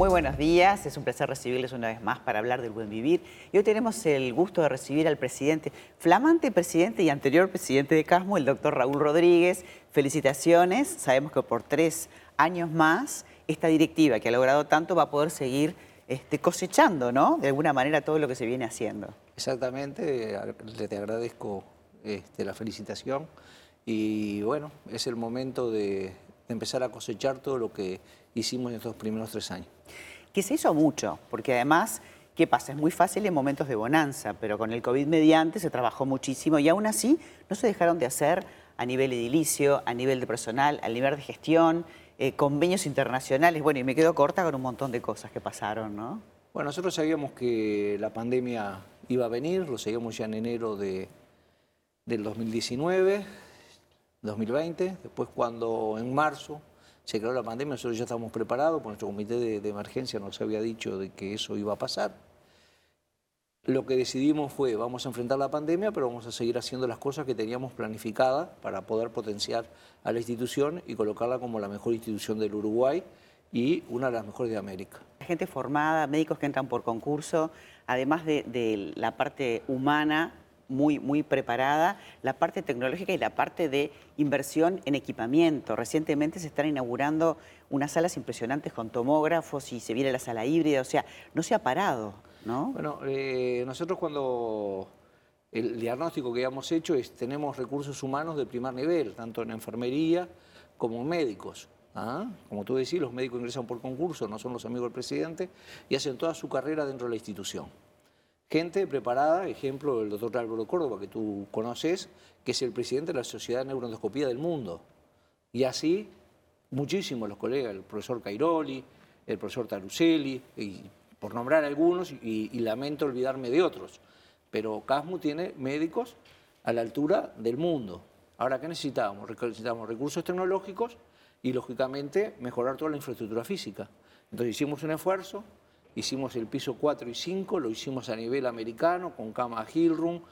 Muy buenos días, es un placer recibirles una vez más para hablar del buen vivir. Y hoy tenemos el gusto de recibir al presidente, flamante presidente y anterior presidente de Casmo, el doctor Raúl Rodríguez. Felicitaciones, sabemos que por tres años más esta directiva que ha logrado tanto va a poder seguir este, cosechando, ¿no? De alguna manera todo lo que se viene haciendo. Exactamente, te agradezco este, la felicitación y bueno, es el momento de, empezar a cosechar todo lo que hicimos en estos primeros tres años. Que se hizo mucho, porque además, ¿qué pasa? Es muy fácil en momentos de bonanza, pero con el COVID mediante se trabajó muchísimo y aún así no se dejaron de hacer a nivel edilicio, a nivel de personal, a nivel de gestión, eh, convenios internacionales. Bueno, y me quedo corta con un montón de cosas que pasaron, ¿no? Bueno, nosotros sabíamos que la pandemia iba a venir, lo seguimos ya en enero de, del 2019 2020, después cuando en marzo se creó la pandemia, nosotros ya estábamos preparados, nuestro comité de, emergencia nos había dicho de que eso iba a pasar. Lo que decidimos fue, vamos a enfrentar la pandemia, pero vamos a seguir haciendo las cosas que teníamos planificadas para poder potenciar a la institución y colocarla como la mejor institución del Uruguay y una de las mejores de América. Gente formada, médicos que entran por concurso, además de, de la parte humana, muy, muy preparada, la parte tecnológica y la parte de inversión en equipamiento. Recientemente se están inaugurando unas salas impresionantes con tomógrafos y se viene la sala híbrida, o sea, no se ha parado, ¿no? Bueno, eh, nosotros cuando el diagnóstico que hemos hecho es tenemos recursos humanos de primer nivel, tanto en enfermería como en médicos. ¿ah? Como tú decís, los médicos ingresan por concurso, no son los amigos del presidente, y hacen toda su carrera dentro de la institución. Gente preparada, ejemplo, el doctor Álvaro Córdoba, que tú conoces, que es el presidente de la Sociedad de Neuroendoscopía del mundo. Y así, muchísimos los colegas, el profesor Cairoli, el profesor Taruselli, y por nombrar algunos, y, lamento olvidarme de otros. Pero CASMU tiene médicos a la altura del mundo. Ahora, ¿qué necesitamos? Necesitamos recursos tecnológicos y, lógicamente, mejorar toda la infraestructura física. Entonces hicimos un esfuerzo, Hicimos el piso 4 y 5, lo hicimos a nivel americano, con cama Hill Room,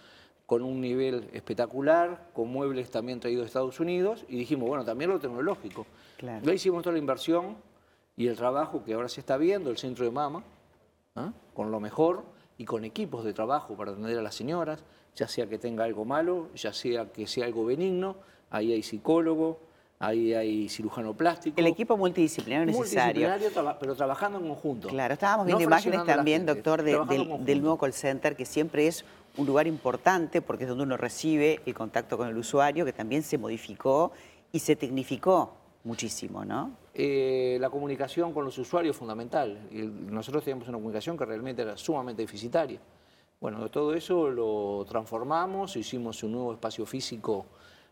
con un nivel espectacular, con muebles también traídos de Estados Unidos, y dijimos, bueno, también lo tecnológico. Claro. hicimos toda la inversión y el trabajo que ahora se está viendo, el centro de mama, ¿ah? con lo mejor y con equipos de trabajo para atender a las señoras, ya sea que tenga algo malo, ya sea que sea algo benigno, ahí hay psicólogo, Ahí hay cirujano plástico. El equipo multidisciplinario necesario. Multidisciplinario, pero trabajando en conjunto. Claro, estábamos viendo imágenes también, doctor, del, nuevo call center, que siempre es un lugar importante porque es donde uno recibe el contacto con el usuario, que también se modificó y se tecnificó muchísimo, ¿no? Eh, la comunicación con los usuarios es fundamental. nosotros teníamos una comunicación que realmente era sumamente deficitaria. Bueno, todo eso lo transformamos, hicimos un nuevo espacio físico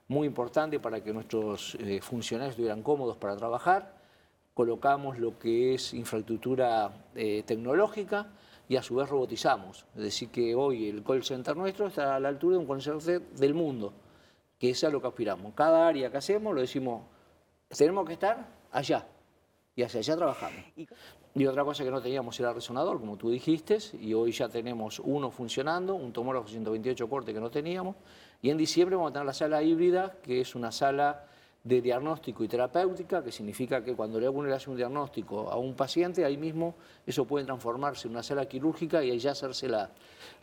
muy importante para que nuestros eh, funcionarios estuvieran cómodos para trabajar. Colocamos lo que es infraestructura eh, tecnológica y a su vez robotizamos. Es decir, que hoy el call center nuestro está a la altura de un call center del mundo, que es a lo que aspiramos. Cada área que hacemos lo decimos, tenemos que estar allá y hacia allá trabajamos. Y otra cosa que no teníamos era resonador, como tú dijiste, y hoy ya tenemos uno funcionando, un tomógrafo 128 corte que no teníamos, y en diciembre vamos a tener la sala híbrida, que es una sala de diagnóstico y terapéutica, que significa que cuando le uno le hace un diagnóstico a un paciente, ahí mismo eso puede transformarse en una sala quirúrgica y ahí ya hacerse la,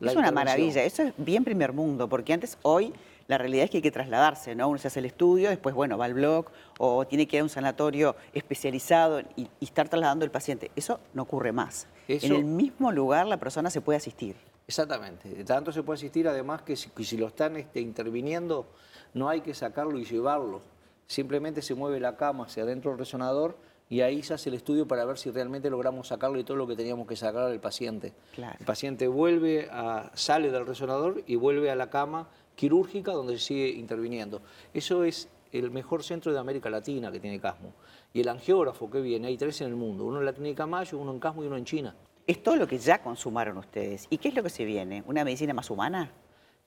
la Es una maravilla, eso es bien primer mundo, porque antes, hoy, la realidad es que hay que trasladarse, ¿no? Uno se hace el estudio, después, bueno, va al blog o tiene que ir a un sanatorio especializado y, estar trasladando el paciente. Eso no ocurre más. En el mismo lugar la persona se puede asistir. Exactamente. Tanto se puede asistir, además, que si, lo están este, interviniendo, no hay que sacarlo y llevarlo. Simplemente se mueve la cama hacia adentro del resonador y ahí se hace el estudio para ver si realmente logramos sacarle todo lo que teníamos que sacar al paciente. El paciente vuelve a, sale del resonador y vuelve a la cama quirúrgica donde se sigue interviniendo. Eso es el mejor centro de América Latina que tiene Casmo. Y el angiógrafo que viene, hay tres en el mundo, uno en la clínica Mayo, uno en Casmo y uno en China. Es todo lo que ya consumaron ustedes. ¿Y qué es lo que se viene? ¿Una medicina más humana?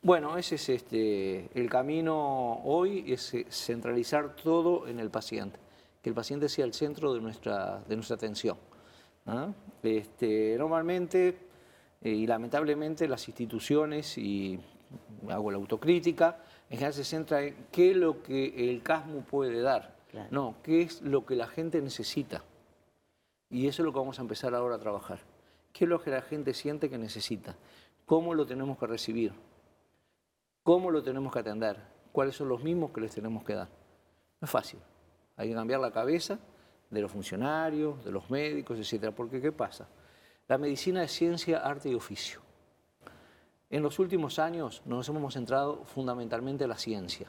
Bueno, ese es este, el camino hoy, es eh, centralizar todo en el paciente, que el paciente sea el centro de nuestra, de nuestra atención. ¿ah? Este, normalmente eh, y lamentablemente las instituciones, y hago la autocrítica, en general se centra en qué es lo que el CASMU puede dar, no, qué es lo que la gente necesita. Y eso es lo que vamos a empezar ahora a trabajar. ¿Qué es lo que la gente siente que necesita? ¿Cómo lo tenemos que recibir? ¿Cómo lo tenemos que atender? ¿Cuáles son los mismos que les tenemos que dar? No es fácil. Hay que cambiar la cabeza de los funcionarios, de los médicos, etcétera. Porque ¿qué pasa? La medicina es ciencia, arte y oficio. En los últimos años nos hemos centrado fundamentalmente en la ciencia.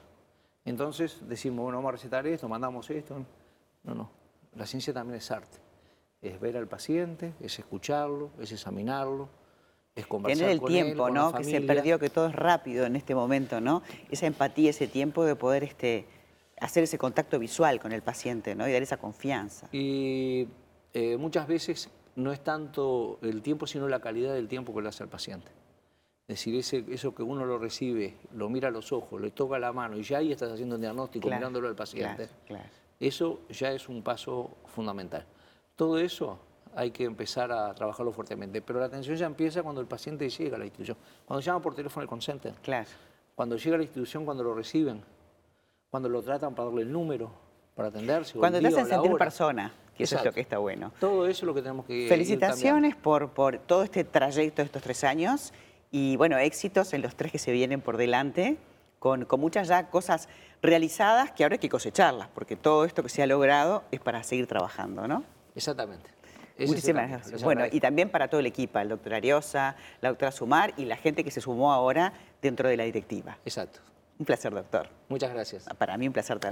Entonces decimos, bueno, vamos a recetar esto, mandamos esto. No, no. La ciencia también es arte. Es ver al paciente, es escucharlo, es examinarlo, es conversar Tener el con él, tiempo, con la ¿no? Que se perdió, que todo es rápido en este momento, ¿no? Esa empatía, ese tiempo de poder este, hacer ese contacto visual con el paciente, ¿no? Y dar esa confianza. Y eh, muchas veces no es tanto el tiempo, sino la calidad del tiempo que le hace al paciente. Es decir, ese, eso que uno lo recibe, lo mira a los ojos, le toca la mano y ya ahí estás haciendo un diagnóstico Claro, mirándolo al paciente. Claro, claro. Eso ya es un paso fundamental. Todo eso hay que empezar a trabajarlo fuertemente, pero la atención ya empieza cuando el paciente llega a la institución, cuando llama por teléfono al center, Claro. cuando llega a la institución, cuando lo reciben, cuando lo tratan para darle el número, para atenderse. Cuando el te hacen sentir hora. persona, que eso es lo que está bueno. Todo eso es lo que tenemos que ir Felicitaciones por, por todo este trayecto de estos tres años y bueno, éxitos en los tres que se vienen por delante, con, con muchas ya cosas realizadas que ahora hay que cosecharlas, porque todo esto que se ha logrado es para seguir trabajando, ¿no? Exactamente. Muchísimas gracias. Bueno, y también para todo el equipo, el doctor Ariosa, la doctora Sumar y la gente que se sumó ahora dentro de la directiva. Exacto. Un placer, doctor. Muchas gracias. Para mí un placer también.